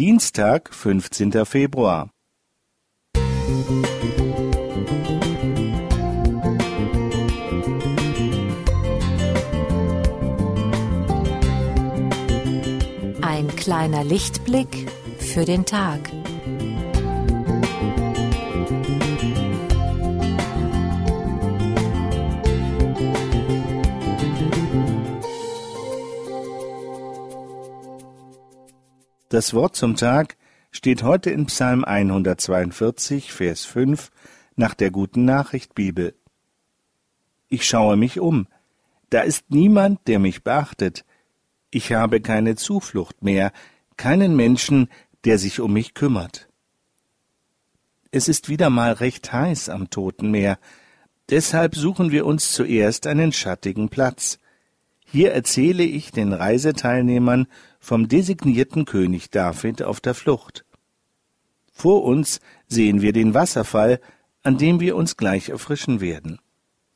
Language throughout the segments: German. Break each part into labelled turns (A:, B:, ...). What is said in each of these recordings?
A: Dienstag, 15. Februar.
B: Ein kleiner Lichtblick für den Tag.
A: Das Wort zum Tag steht heute in Psalm 142, Vers 5 nach der guten Nachricht Bibel. Ich schaue mich um. Da ist niemand, der mich beachtet. Ich habe keine Zuflucht mehr, keinen Menschen, der sich um mich kümmert. Es ist wieder mal recht heiß am Toten Meer. Deshalb suchen wir uns zuerst einen schattigen Platz. Hier erzähle ich den Reiseteilnehmern vom designierten König David auf der Flucht. Vor uns sehen wir den Wasserfall, an dem wir uns gleich erfrischen werden.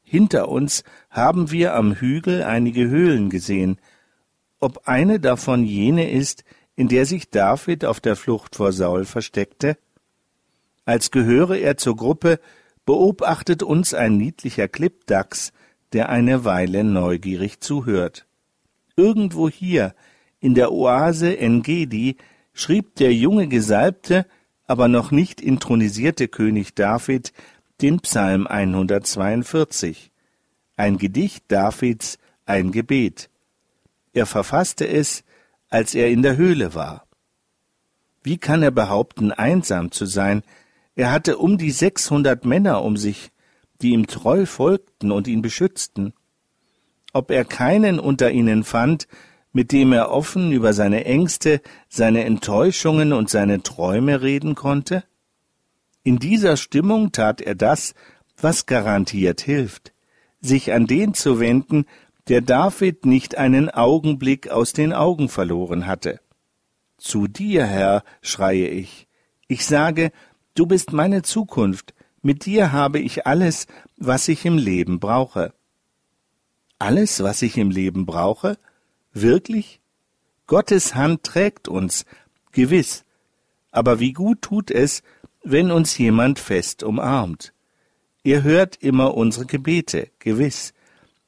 A: Hinter uns haben wir am Hügel einige Höhlen gesehen. Ob eine davon jene ist, in der sich David auf der Flucht vor Saul versteckte? Als gehöre er zur Gruppe, beobachtet uns ein niedlicher Klippdachs, der eine Weile neugierig zuhört. Irgendwo hier, in der Oase Engedi, schrieb der junge Gesalbte, aber noch nicht intronisierte König David den Psalm 142. Ein Gedicht Davids, ein Gebet. Er verfasste es, als er in der Höhle war. Wie kann er behaupten, einsam zu sein? Er hatte um die sechshundert Männer um sich, die ihm treu folgten und ihn beschützten. Ob er keinen unter ihnen fand, mit dem er offen über seine Ängste, seine Enttäuschungen und seine Träume reden konnte? In dieser Stimmung tat er das, was garantiert hilft, sich an den zu wenden, der David nicht einen Augenblick aus den Augen verloren hatte. Zu dir, Herr, schreie ich. Ich sage, du bist meine Zukunft, mit dir habe ich alles, was ich im Leben brauche. Alles, was ich im Leben brauche? Wirklich? Gottes Hand trägt uns, gewiss. Aber wie gut tut es, wenn uns jemand fest umarmt. Er hört immer unsere Gebete, gewiss.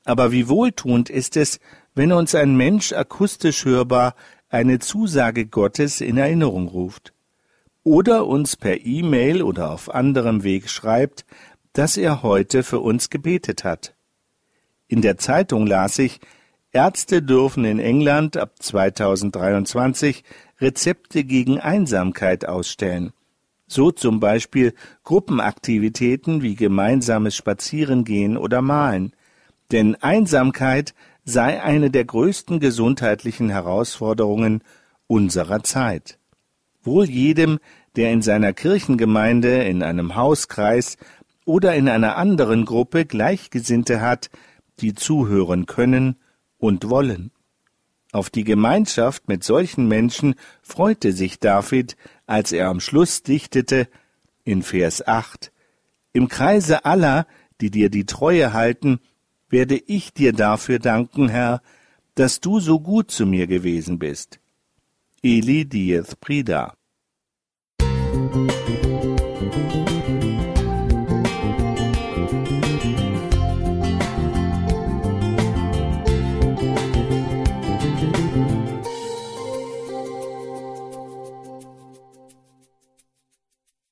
A: Aber wie wohltuend ist es, wenn uns ein Mensch akustisch hörbar eine Zusage Gottes in Erinnerung ruft oder uns per E-Mail oder auf anderem Weg schreibt, dass er heute für uns gebetet hat. In der Zeitung las ich, Ärzte dürfen in England ab 2023 Rezepte gegen Einsamkeit ausstellen. So zum Beispiel Gruppenaktivitäten wie gemeinsames Spazierengehen oder Malen. Denn Einsamkeit sei eine der größten gesundheitlichen Herausforderungen unserer Zeit wohl jedem, der in seiner Kirchengemeinde, in einem Hauskreis oder in einer anderen Gruppe Gleichgesinnte hat, die zuhören können und wollen. Auf die Gemeinschaft mit solchen Menschen freute sich David, als er am Schluss dichtete, in Vers 8, Im Kreise aller, die dir die Treue halten, werde ich dir dafür danken, Herr, dass du so gut zu mir gewesen bist. Eli Diez Prida